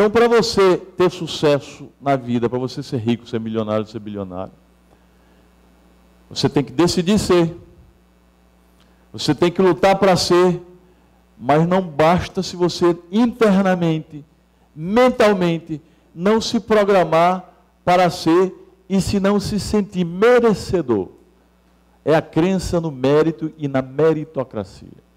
Então, para você ter sucesso na vida, para você ser rico, ser milionário, ser bilionário, você tem que decidir ser. Você tem que lutar para ser, mas não basta se você internamente, mentalmente, não se programar para ser e se não se sentir merecedor. É a crença no mérito e na meritocracia.